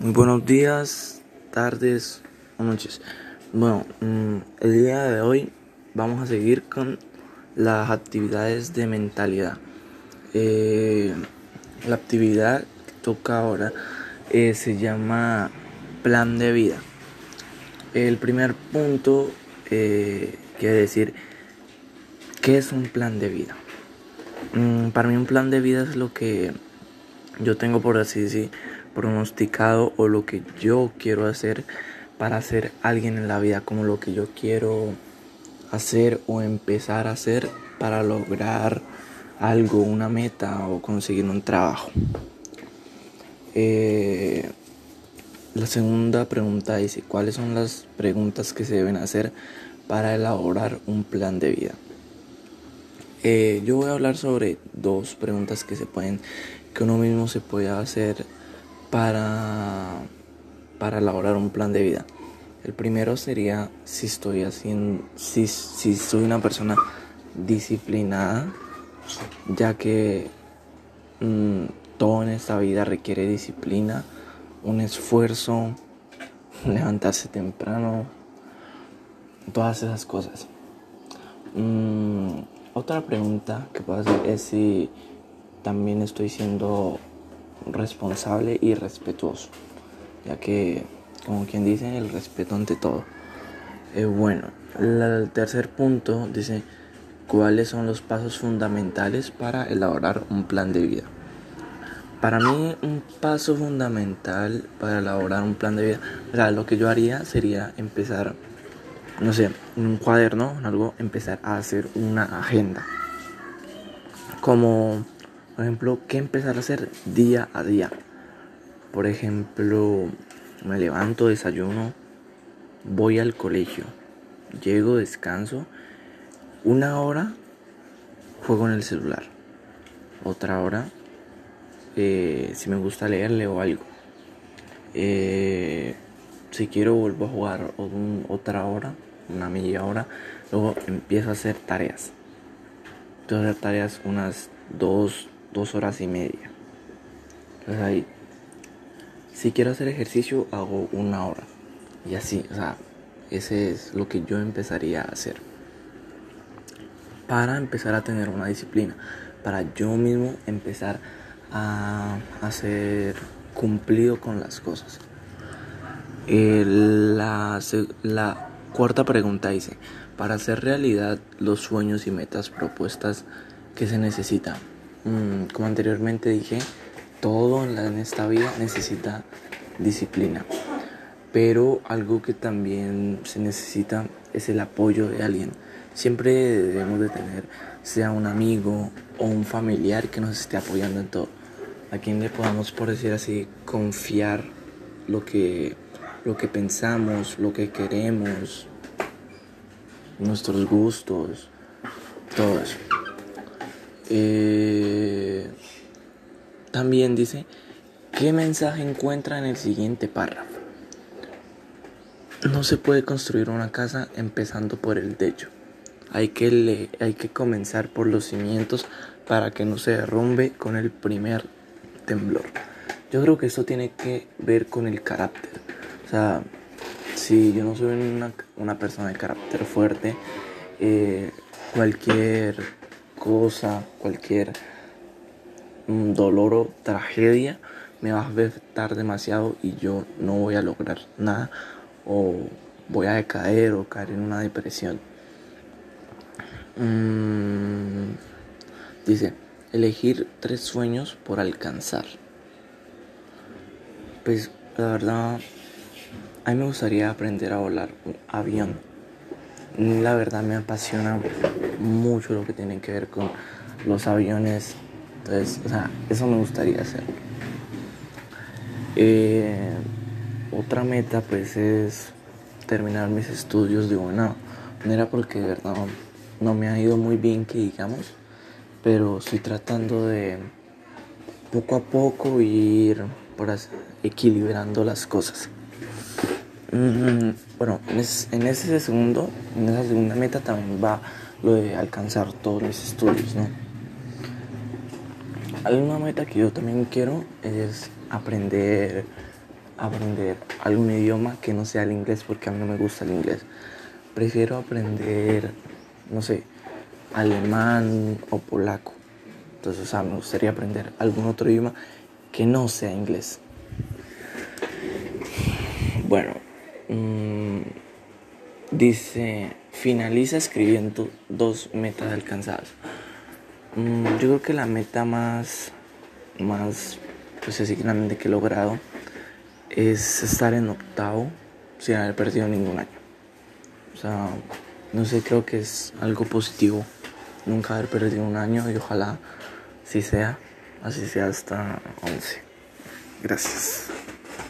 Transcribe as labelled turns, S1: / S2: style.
S1: Muy buenos días, tardes o noches. Bueno, mm, el día de hoy vamos a seguir con las actividades de mentalidad. Eh, la actividad que toca ahora eh, se llama plan de vida. El primer punto eh, quiere decir, ¿qué es un plan de vida? Mm, para mí un plan de vida es lo que yo tengo por así decir pronosticado o lo que yo quiero hacer para ser alguien en la vida, como lo que yo quiero hacer o empezar a hacer para lograr algo, una meta o conseguir un trabajo. Eh, la segunda pregunta dice, ¿cuáles son las preguntas que se deben hacer para elaborar un plan de vida? Eh, yo voy a hablar sobre dos preguntas que se pueden, que uno mismo se puede hacer para, para elaborar un plan de vida. El primero sería si estoy haciendo, si, si soy una persona disciplinada, ya que mm, todo en esta vida requiere disciplina, un esfuerzo, levantarse temprano, todas esas cosas. Mm, otra pregunta que puedo hacer es si también estoy siendo responsable y respetuoso, ya que, como quien dice, el respeto ante todo. Eh, bueno, el tercer punto dice, ¿cuáles son los pasos fundamentales para elaborar un plan de vida? Para mí un paso fundamental para elaborar un plan de vida, o sea, lo que yo haría sería empezar, no sé, en un cuaderno, en algo, empezar a hacer una agenda. Como por ejemplo, ¿qué empezar a hacer día a día? Por ejemplo, me levanto, desayuno, voy al colegio, llego, descanso, una hora juego en el celular, otra hora, eh, si me gusta leer, leo algo. Eh, si quiero vuelvo a jugar otra hora, una media hora, luego empiezo a hacer tareas. Empiezo tareas unas dos, dos horas y media. Entonces ahí, si quiero hacer ejercicio, hago una hora. Y así, o sea, ese es lo que yo empezaría a hacer. Para empezar a tener una disciplina. Para yo mismo empezar a hacer cumplido con las cosas. la, la cuarta pregunta dice, para hacer realidad los sueños y metas propuestas que se necesitan como anteriormente dije, todo en esta vida necesita disciplina. Pero algo que también se necesita es el apoyo de alguien. Siempre debemos de tener, sea un amigo o un familiar que nos esté apoyando en todo. A quien le podamos, por decir así, confiar lo que, lo que pensamos, lo que queremos, nuestros gustos, todo eso. Eh, también dice, ¿qué mensaje encuentra en el siguiente párrafo? No se puede construir una casa empezando por el techo. Hay que, le, hay que comenzar por los cimientos para que no se derrumbe con el primer temblor. Yo creo que esto tiene que ver con el carácter. O sea, si yo no soy una, persona de carácter fuerte, eh, cualquier cosa, cualquier dolor o tragedia me va a afectar demasiado y yo no voy a lograr nada o voy a decaer o caer en una depresión. Mm, dice, elegir tres sueños por alcanzar. Pues la verdad, a mí me gustaría aprender a volar un avión la verdad me apasiona mucho lo que tiene que ver con los aviones. Entonces, o sea, eso me gustaría hacer. Eh, otra meta pues es terminar mis estudios de buena manera porque de verdad no me ha ido muy bien que digamos, pero estoy tratando de poco a poco ir por equilibrando las cosas. Mm, bueno, en, ese segundo, en esa segunda meta también va lo de alcanzar todos mis estudios, ¿no? Hay una meta que yo también quiero es aprender aprender algún idioma que no sea el inglés porque a mí no me gusta el inglés. Prefiero aprender, no sé, alemán o polaco. Entonces, o sea, me gustaría aprender algún otro idioma que no sea inglés. Bueno, mmm, dice, finaliza escribiendo dos metas alcanzadas. Mm, yo creo que la meta más, más, pues así grande que he logrado es estar en octavo sin haber perdido ningún año. O sea, no sé, creo que es algo positivo nunca haber perdido un año y ojalá si sea, así sea hasta 11. Gracias.